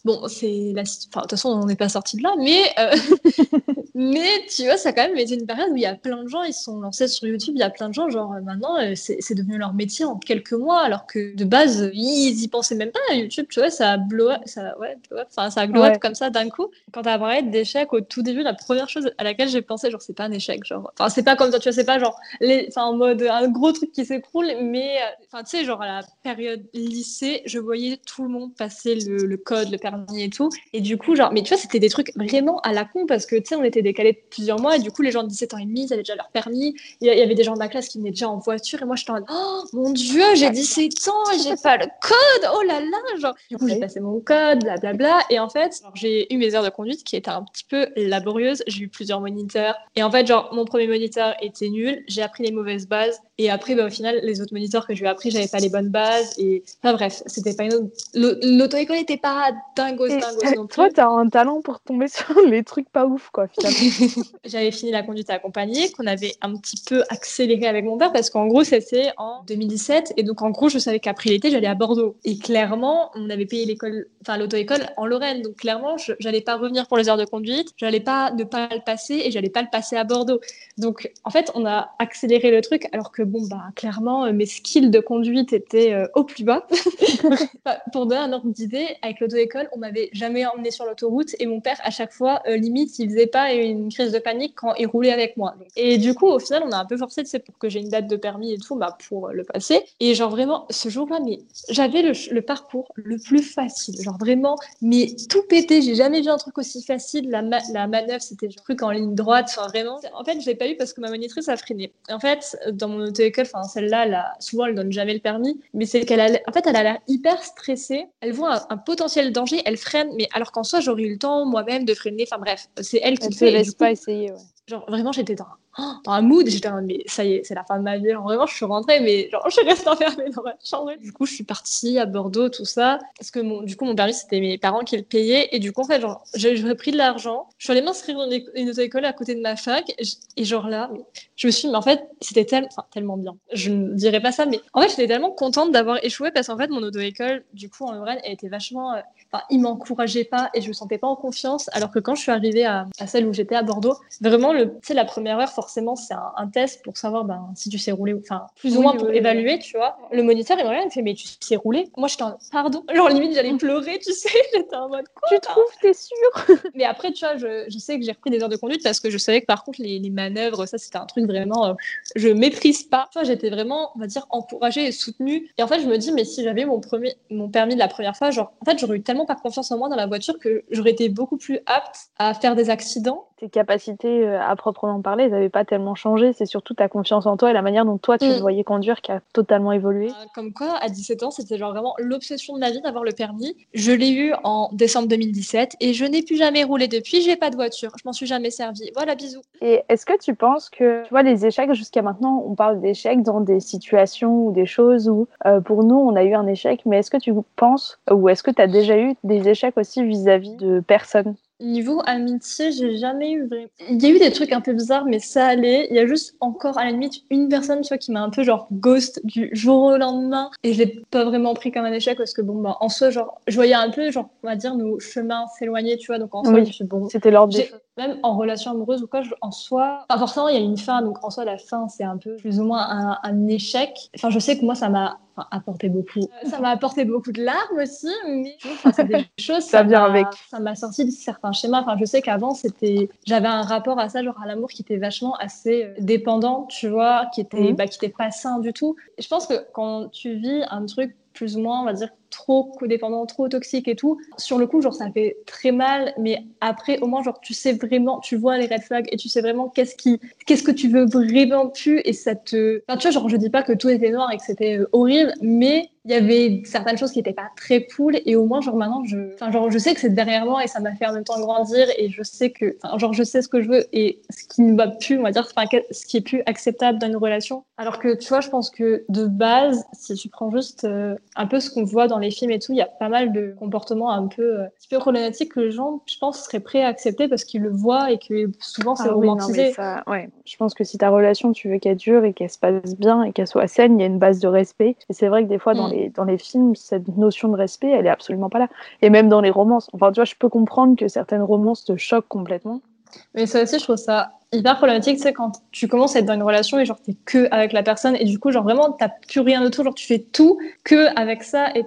bon, c'est la, enfin, de toute façon, on n'est pas sorti de là, mais, euh, mais tu vois, ça a quand même été une période où il y a plein de gens, ils sont lancés sur YouTube, il y a plein de gens, genre, maintenant, euh, c'est devenu leur métier en quelques mois, alors que de base, ils y pensaient même pas à YouTube, tu vois, ça a blow up, ça, ouais, enfin, ça a glow up comme ça d'un coup. Quand t'as parlé d'échec au tout début, la première chose à laquelle j'ai pensé, genre, c'est pas un échec, genre, enfin, c'est pas comme ça, tu vois, c'est pas genre, les, enfin, en mode un gros truc qui s'écroule, mais, euh, enfin, tu sais, genre, à la période lycée, je voyais tout le monde passer le, le code, le permis et tout, et du coup, genre, mais tu vois, c'était des trucs vraiment à la con parce que, tu sais, on était décalé de plusieurs mois. Et du coup, les gens de 17 ans et demi, ils avaient déjà leur permis. Il y avait des gens de ma classe qui venaient déjà en voiture. Et moi, j'étais en mode, oh mon Dieu, j'ai 17 ans et j'ai pas le code. Oh là là. Genre, du coup, j'ai passé mon code, blablabla. Et en fait, j'ai eu mes heures de conduite qui étaient un petit peu laborieuses. J'ai eu plusieurs moniteurs. Et en fait, genre, mon premier moniteur était nul. J'ai appris les mauvaises bases. Et après, bah, au final, les autres moniteurs que j'ai appris, j'avais pas les bonnes bases. Et enfin, bref, c'était pas une L'auto-école n'était pas dingos, dingos non plus. Toi, t'as un talent pour tomber sur les trucs pas ouf, quoi, finalement. j'avais fini la conduite accompagnée, qu'on avait un petit peu accéléré avec mon père, parce qu'en gros, c'était en 2017. Et donc, en gros, je savais qu'après l'été, j'allais à Bordeaux. Et clairement, on avait payé l'école, enfin, l'auto-école en Lorraine. Donc, clairement, j'allais pas revenir pour les heures de conduite. J'allais pas ne pas le passer et j'allais pas le passer à Bordeaux. Donc, en fait, on a accéléré le truc, alors que bon, bah, clairement, euh, mes skills de conduite étaient euh, au plus bas. Pour donner un ordre d'idée, avec l'auto-école, on m'avait jamais emmené sur l'autoroute et mon père, à chaque fois, euh, limite, il faisait pas une crise de panique quand il roulait avec moi. Et du coup, au final, on a un peu forcé, c'est pour que j'ai une date de permis et tout, bah, pour le passer. Et genre vraiment, ce jour-là, mais j'avais le, parcours le plus facile. Genre vraiment, mais tout pété. J'ai jamais vu un truc aussi facile. La, la manœuvre, c'était un truc en ligne droite. Enfin, vraiment. En fait, je l'ai pas eu parce que ma monitrice a freiné. En fait, dans mon auto-école, enfin celle-là, souvent elle donne jamais le permis, mais c'est qu'elle a, en fait, elle a l'air hyper stressée. Elle voit un, potentiel danger, elle freine, mais alors qu'en soi, j'aurais eu le temps moi-même de freiner. Enfin bref, c'est elle qui elle fait. Laisse pas essayer. Ouais. Genre vraiment, j'étais dans dans un mood, j'étais mais ça y est, c'est la fin de ma vie. vraiment, je suis rentrée, mais genre, je suis restée enfermée dans ma chambre. Du coup, je suis partie à Bordeaux, tout ça. Parce que mon, du coup, mon permis, c'était mes parents qui le payaient. Et du coup, en fait, genre, j'aurais pris de l'argent. Je suis allée m'inscrire dans une auto-école à côté de ma fac. Et genre là, je me suis dit, mais en fait, c'était enfin, tellement bien. Je ne dirais pas ça, mais en fait, j'étais tellement contente d'avoir échoué parce qu'en fait, mon auto-école, du coup, en Lorraine, elle était vachement, euh, enfin, il m'encourageait pas et je me sentais pas en confiance. Alors que quand je suis arrivée à, celle où j'étais à Bordeaux, vraiment, le, la première heure, forcément, c'est un, test pour savoir ben, si tu sais rouler, enfin, plus ou moins pour évaluer, tu vois. Le moniteur, il me regarde, il me fait, mais tu sais rouler? Moi, j'étais en pardon? Genre, limite, j'allais pleurer, tu sais. J'étais en mode, quoi? Tu trouves, t'es sûr Mais après, tu vois, je, je sais que j'ai repris des heures de conduite parce que je savais que par contre, les, les manœuvres, ça, c'était un truc vraiment, euh, je méprise pas. Tu vois, j'étais vraiment, on va dire, encouragée et soutenue. Et en fait, je me dis, mais si j'avais mon, premier, mon permis de la première fois, genre, en fait, j'aurais eu tellement pas confiance en moi dans la voiture que j'aurais été beaucoup plus apte à faire des accidents tes capacités euh, à proprement parler, elles n'avaient pas tellement changé. C'est surtout ta confiance en toi et la manière dont toi tu mm. te voyais conduire qui a totalement évolué. Euh, comme quoi, à 17 ans, c'était genre vraiment l'obsession de ma vie d'avoir le permis. Je l'ai eu en décembre 2017 et je n'ai plus jamais roulé depuis. J'ai pas de voiture. Je m'en suis jamais servi. Voilà, bisous. Et est-ce que tu penses que, tu vois, les échecs jusqu'à maintenant, on parle d'échecs dans des situations ou des choses où, euh, pour nous, on a eu un échec, mais est-ce que tu penses ou est-ce que tu as déjà eu des échecs aussi vis-à-vis -vis de personnes? Niveau amitié, j'ai jamais eu vraiment. Il y a eu des trucs un peu bizarres, mais ça allait. Il y a juste encore, à la limite, une personne, tu vois, qui m'a un peu genre ghost du jour au lendemain. Et je l'ai pas vraiment pris comme un échec parce que, bon, bah, en soi, genre, je voyais un peu, genre, on va dire, nos chemins s'éloigner, tu vois. Donc, en soi, je suis bon. C'était l'ordre des Même en relation amoureuse ou quoi, en soi, enfin, forcément, il y a une fin. Donc, en soi, la fin, c'est un peu plus ou moins un, un échec. Enfin, je sais que moi, ça m'a apporté beaucoup. Ça m'a apporté beaucoup de larmes aussi, mais c'est des choses. ça, vient avec. Ça m'a sorti de certains schémas. Enfin, je sais qu'avant, c'était, j'avais un rapport à ça, genre à l'amour qui était vachement assez euh, dépendant, tu vois, qui était, mhm. bah, qui était pas sain du tout. je pense que quand tu vis un truc plus ou moins, on va dire, trop codépendant, trop toxique et tout. Sur le coup, genre, ça fait très mal, mais après, au moins, genre, tu sais vraiment, tu vois les red flags et tu sais vraiment qu'est-ce qui, qu'est-ce que tu veux vraiment plus et ça te, enfin, tu vois, genre, je dis pas que tout était noir et que c'était euh, horrible, mais il y avait certaines choses qui n'étaient pas très cool et au moins genre maintenant je enfin genre je sais que c'est derrière moi et ça m'a fait en même temps grandir et je sais que enfin genre je sais ce que je veux et ce qui ne va plus on va dire enfin ce qui est plus acceptable dans une relation alors que tu vois je pense que de base si tu prends juste euh, un peu ce qu'on voit dans les films et tout il y a pas mal de comportements un peu euh, un petit peu problématiques que les gens je pense seraient prêts à accepter parce qu'ils le voient et que souvent c'est ah romantisé ça, ouais je pense que si ta relation tu veux qu'elle dure et qu'elle se passe bien et qu'elle soit saine il y a une base de respect et c'est vrai que des fois dans mm dans les films, cette notion de respect, elle est absolument pas là. Et même dans les romances. Enfin, tu vois, je peux comprendre que certaines romances te choquent complètement. Mais ça aussi, je trouve ça hyper problématique, c'est quand tu commences à être dans une relation et genre t'es que avec la personne et du coup, genre vraiment, t'as plus rien autour, genre tu fais tout que avec ça et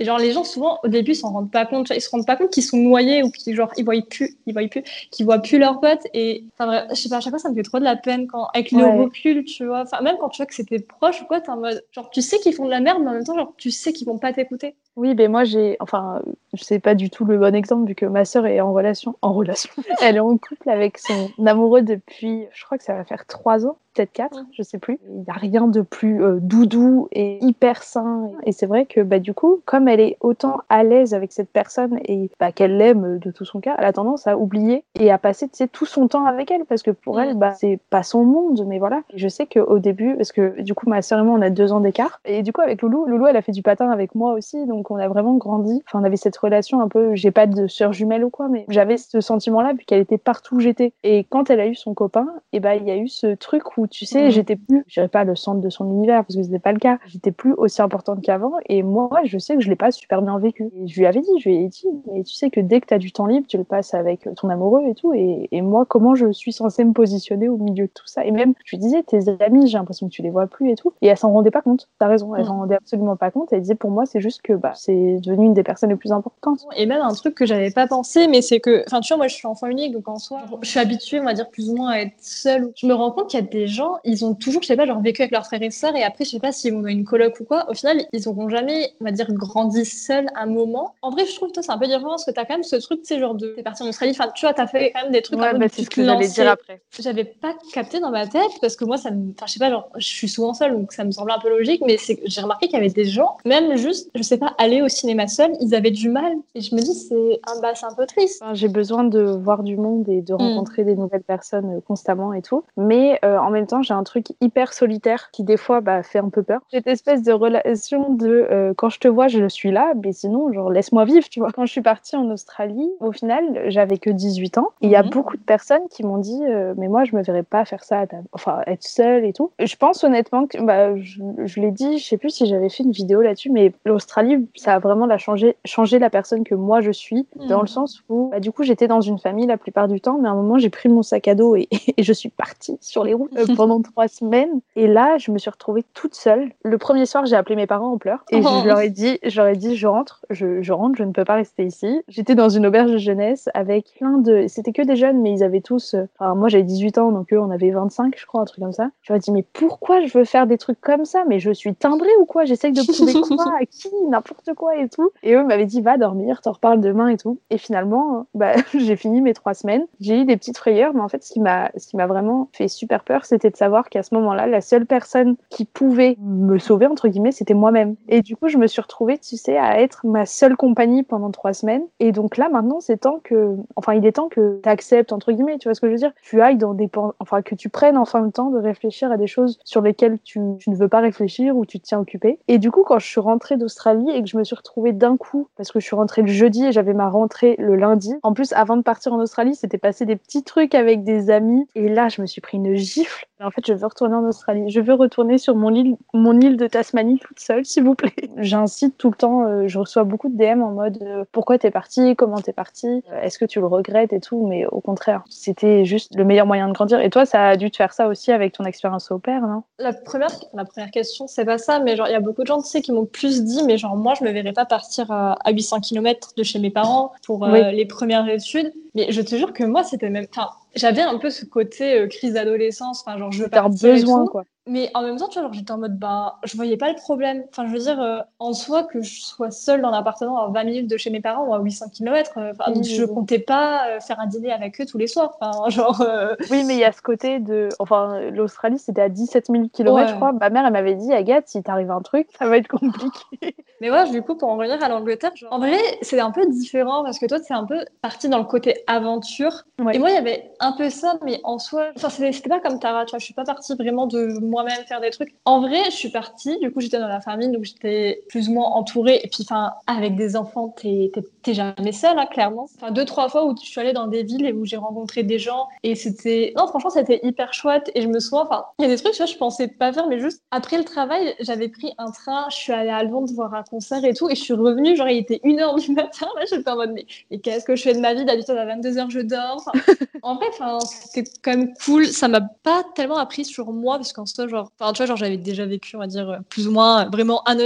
et genre, les gens, souvent, au début, ils s'en rendent pas compte. Ils se rendent pas compte qu'ils sont noyés ou qu'ils, genre, ils voient plus, ils voient plus, qu'ils voient plus leurs potes. Et, enfin, je sais pas, à chaque fois, ça me fait trop de la peine quand, avec le recul, tu vois. Enfin, même quand tu vois que c'était proche ou quoi, t'es en mode, genre, tu sais qu'ils font de la merde, mais en même temps, genre, tu sais qu'ils vont pas t'écouter. Oui, mais moi, j'ai, enfin, je sais pas du tout le bon exemple vu que ma sœur est en relation, en relation. Elle est en couple avec son amoureux depuis, je crois que ça va faire trois ans peut-être 4, je sais plus. Il n'y a rien de plus euh, doudou et hyper sain. Et c'est vrai que bah, du coup, comme elle est autant à l'aise avec cette personne et bah, qu'elle l'aime de tout son cœur, elle a tendance à oublier et à passer tout son temps avec elle parce que pour elle, bah, c'est pas son monde. Mais voilà, je sais qu'au début, parce que du coup, ma sœur et moi, on a deux ans d'écart. Et du coup, avec Loulou, Loulou, elle a fait du patin avec moi aussi. Donc on a vraiment grandi. Enfin, on avait cette relation un peu, j'ai pas de sœur jumelle ou quoi, mais j'avais ce sentiment-là vu qu'elle était partout où j'étais. Et quand elle a eu son copain, et bah, il y a eu ce truc où tu sais, mm. j'étais plus, je dirais pas le centre de son univers parce que c'était pas le cas. J'étais plus aussi importante qu'avant et moi, je sais que je l'ai pas super bien vécu. Et je lui avais dit, je lui ai dit, mais tu sais que dès que tu as du temps libre, tu le passes avec ton amoureux et tout. Et, et, moi, comment je suis censée me positionner au milieu de tout ça? Et même, je lui disais, tes amis, j'ai l'impression que tu les vois plus et tout. Et elle s'en rendait pas compte. T'as raison, elle s'en rendait absolument pas compte. Elle disait, pour moi, c'est juste que bah, c'est devenu une des personnes les plus importantes. Et même un truc que j'avais pas pensé, mais c'est que, enfin, tu vois, moi, je suis enfant unique, donc en soi, je suis habituée, on va dire, plus ou moins à être seule. Je me rends compte qu'il y a des gens, ils ont toujours, je sais pas, genre vécu avec leurs frères et sœurs et après, je sais pas s'ils vont dans une coloc ou quoi. Au final, ils auront jamais, on va dire, grandi seuls un moment. En vrai, je trouve que c'est un peu différent parce que t'as quand même ce truc, tu sais, genre de, t'es parti en Australie. Enfin, tu vois, t'as fait quand même des trucs ouais, un bah, c'est ce que j'allais dire après. J'avais pas capté dans ma tête parce que moi, ça me, enfin, je sais pas, genre, je suis souvent seule donc ça me semblait un peu logique, mais j'ai remarqué qu'il y avait des gens, même juste, je sais pas, aller au cinéma seul, ils avaient du mal. Et je me dis, c'est un, bah, un peu triste. j'ai besoin de voir du monde et de mm. rencontrer des nouvelles personnes euh, constamment et tout. Mais euh, en même temps, j'ai un truc hyper solitaire qui des fois bah, fait un peu peur. Cette espèce de relation de euh, quand je te vois, je suis là, mais sinon, genre laisse-moi vivre, tu vois. Quand je suis partie en Australie, au final, j'avais que 18 ans. Il y a mhm. beaucoup de personnes qui m'ont dit, euh, mais moi, je me verrais pas faire ça, enfin être seule et tout. Je pense honnêtement que, bah, je, l'ai dit, je sais plus si j'avais fait une vidéo là-dessus, mais l'Australie, ça a vraiment la changé, changé la personne que moi je suis, dans le mhm. sens où, bah, du coup, j'étais dans une famille la plupart du temps, mais à un moment, j'ai pris mon sac à dos et, et je suis partie sur les routes pendant trois semaines. Et là, je me suis retrouvée toute seule. Le premier soir, j'ai appelé mes parents en pleurs et je oh. leur ai dit, j'aurais dit, je rentre, je, je, rentre, je ne peux pas rester ici. J'étais dans une auberge de jeunesse avec plein de, c'était que des jeunes, mais ils avaient tous, euh, enfin, moi j'avais 18 ans, donc eux on avait 25, je crois, un truc comme ça. Je leur ai dit, mais pourquoi je veux faire des trucs comme ça? Mais je suis timbrée ou quoi? J'essaye de prouver quoi à qui? N'importe quoi et tout. Et eux m'avaient dit, va dormir, t'en reparles demain et tout. Et finalement, bah, j'ai fini mes trois semaines. J'ai eu des petites frayeurs, mais en fait, ce qui m'a, ce qui m'a vraiment fait super peur, c'était de savoir qu'à ce moment-là, la seule personne qui pouvait me sauver, entre guillemets, c'était moi-même. Et du coup, je me suis retrouvée, tu sais, à être ma seule compagnie pendant trois semaines. Et donc là, maintenant, c'est temps que, enfin, il est temps que tu acceptes, entre guillemets, tu vois ce que je veux dire? Tu ailles dans des, enfin, que tu prennes enfin le temps de réfléchir à des choses sur lesquelles tu, tu ne veux pas réfléchir ou tu te tiens occupé. Et du coup, quand je suis rentrée d'Australie et que je me suis retrouvée d'un coup, parce que je suis rentrée le jeudi et j'avais ma rentrée le lundi. En plus, avant de partir en Australie, c'était passé des petits trucs avec des amis. Et là, je me suis pris une gifle. En fait, je veux retourner en Australie. Je veux retourner sur mon île, mon île de Tasmanie toute seule, s'il vous plaît. J'incite tout le temps, euh, je reçois beaucoup de DM en mode euh, pourquoi t'es parti, comment t'es parti, euh, est-ce que tu le regrettes et tout, mais au contraire, c'était juste le meilleur moyen de grandir. Et toi, ça a dû te faire ça aussi avec ton expérience au père, non? La première, la première question, c'est pas ça, mais genre, il y a beaucoup de gens, tu sais, qui m'ont plus dit, mais genre, moi, je me verrais pas partir à, 800 km de chez mes parents pour les premières études. Mais je te jure que moi, c'était même. Enfin, j'avais un peu ce côté crise d'adolescence. Enfin, genre, je veux partir. besoin, quoi. Mais en même temps, tu vois, j'étais en mode, bah, je voyais pas le problème. Enfin, je veux dire, euh, en soi, que je sois seule dans l'appartement à 20 minutes de chez mes parents ou à 800 km, euh, je comptais pas euh, faire un dîner avec eux tous les soirs. Enfin, genre. Oui, mais il y a ce côté de. Enfin, l'Australie, c'était à 17 000 km, je crois. Ma mère, elle m'avait dit, Agathe, si t'arrive un truc, ça va être compliqué. mais ouais, du coup, pour en revenir à l'Angleterre, en vrai, c'est un peu différent parce que toi, c'est un peu parti dans le côté aventure. Et moi, il y avait un peu ça, mais en soi, enfin, c'était pas comme Tara, tu vois, je suis pas partie vraiment de moi moi-même faire des trucs. En vrai, je suis partie, du coup, j'étais dans la famille, donc j'étais plus ou moins entourée. Et puis, enfin, avec des enfants, t'es jamais seule, hein, clairement. Enfin, deux, trois fois où je suis allée dans des villes et où j'ai rencontré des gens et c'était, non, franchement, c'était hyper chouette. Et je me souviens, enfin, il y a des trucs, tu vois, je pensais pas faire, mais juste après le travail, j'avais pris un train, je suis allée à Londres voir un concert et tout, et je suis revenue, genre, il était une heure du matin, là, j'étais en mode, mais, qu'est-ce que je fais de ma vie? D'habitude, à 22h, je dors. en vrai, enfin, c'était quand même cool. Ça m'a pas tellement appris sur moi, parce qu'en genre, enfin, tu vois, genre, j'avais déjà vécu, on va dire, plus ou moins, vraiment un,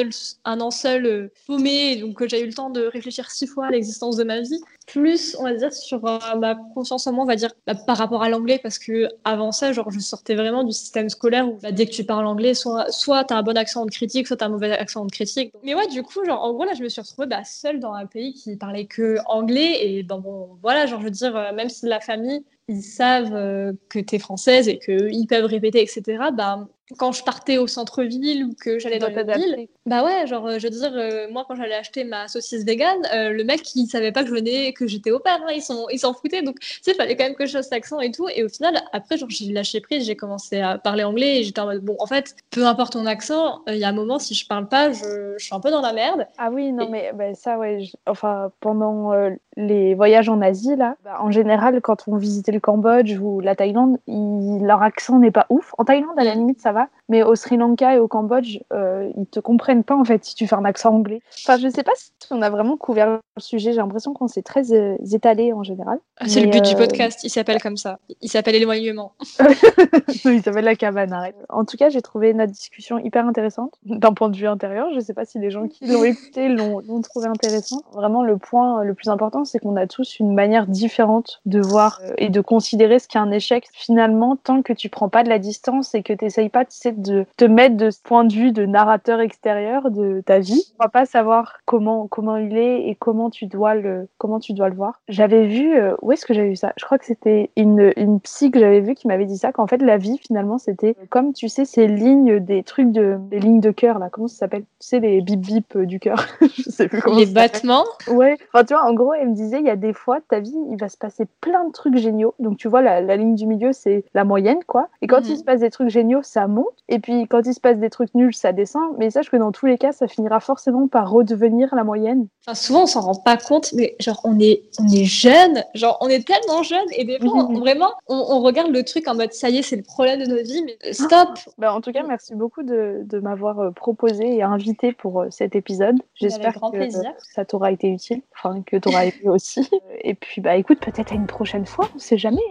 un an seul, euh, paumé, donc j'ai eu le temps de réfléchir six fois à l'existence de ma vie plus, on va dire, sur euh, ma conscience en moi, on va dire, bah, par rapport à l'anglais, parce que avant ça, genre, je sortais vraiment du système scolaire où bah, dès que tu parles anglais, soit, soit tu as un bon accent de critique, soit tu as un mauvais accent de critique. Mais ouais, du coup, genre, en gros, là, je me suis retrouvée bah, seule dans un pays qui parlait que anglais. Et bon, voilà, genre, je veux dire, euh, même si la famille, ils savent euh, que tu es française et qu'ils peuvent répéter, etc., bah, quand je partais au centre-ville ou que j'allais dans la ville, bah ouais, genre, je veux dire, euh, moi, quand j'allais acheter ma saucisse vegan, euh, le mec, il savait pas que je venais, que j'étais au père, hein, ils s'en ils foutaient. Donc, tu sais, il fallait quand même que je fasse l'accent et tout. Et au final, après, genre, j'ai lâché prise, j'ai commencé à parler anglais et j'étais en mode, bon, en fait, peu importe ton accent, il y a un moment, si je parle pas, je, je suis un peu dans la merde. Ah oui, non, mais bah, ça, ouais, enfin, pendant les voyages en Asie, là, bah, en général, quand on visitait le Cambodge ou la Thaïlande, leur accent n'est pas ouf. En Thaïlande, à la limite, ça va, mais au Sri Lanka et au Cambodge, euh, ils te comprennent pas en fait si tu fais un accent anglais. Enfin, je sais pas si on a vraiment couvert le sujet. J'ai l'impression qu'on s'est très euh, étalé en général. Ah, c'est le but du euh, podcast. Il s'appelle comme ça. Il s'appelle éloignement. il s'appelle la cabane. Arrête. En tout cas, j'ai trouvé notre discussion hyper intéressante d'un point de vue intérieur. Je sais pas si les gens qui l'ont écouté l'ont trouvé intéressant. Vraiment, le point le plus important, c'est qu'on a tous une manière différente de voir et de considérer ce qu'est un échec. Finalement, tant que tu prends pas de la distance et que tu n'essayes pas de te mettre de ce point de vue de narrateur extérieur de ta vie, on va pas savoir comment comment il est et comment tu dois le comment tu dois le voir. J'avais vu euh, où est-ce que j'avais vu ça? Je crois que c'était une une psy que j'avais vu qui m'avait dit ça qu'en fait la vie finalement c'était comme tu sais ces lignes des trucs de des lignes de cœur là, comment ça s'appelle? Tu sais les bip bip euh, du cœur. Je sais plus comment Les battements? Ouais, enfin tu vois en gros elle me disait il y a des fois ta vie il va se passer plein de trucs géniaux. Donc tu vois la, la ligne du milieu c'est la moyenne quoi. Et quand mhm. il se passe des trucs géniaux ça monte et puis quand il se passe des trucs nuls, ça descend. Mais sache que dans tous les cas, ça finira forcément par redevenir la moyenne. Enfin, souvent, on s'en rend pas compte, mais genre, on est, on est jeune, genre, on est tellement jeune, et des fois, vraiment, on, regarde le truc en mode, ça y est, c'est le problème de notre vie, mais ah. stop. bah, en tout cas, merci beaucoup de, de m'avoir euh, proposé et invité pour euh, cet épisode. J'espère que ça t'aura été utile, enfin, que t'auras aimé aussi. Et puis, bah, écoute, peut-être à une prochaine fois, on sait jamais.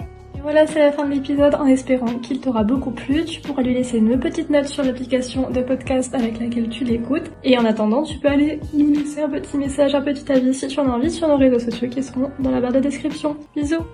Voilà, c'est la fin de l'épisode en espérant qu'il t'aura beaucoup plu. Tu pourras lui laisser une petite note sur l'application de podcast avec laquelle tu l'écoutes. Et en attendant, tu peux aller nous laisser un petit message, un petit avis si tu en as envie sur nos réseaux sociaux qui seront dans la barre de description. Bisous